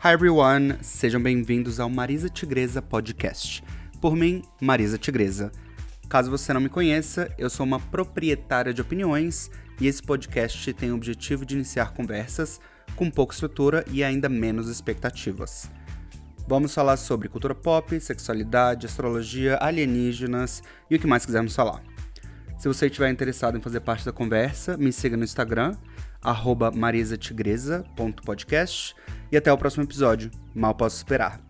Hi everyone, sejam bem-vindos ao Marisa Tigresa Podcast. Por mim, Marisa Tigresa. Caso você não me conheça, eu sou uma proprietária de opiniões e esse podcast tem o objetivo de iniciar conversas com pouca estrutura e ainda menos expectativas. Vamos falar sobre cultura pop, sexualidade, astrologia, alienígenas e o que mais quisermos falar. Se você estiver interessado em fazer parte da conversa, me siga no Instagram, marisatigresa.podcast e até o próximo episódio. Mal posso esperar.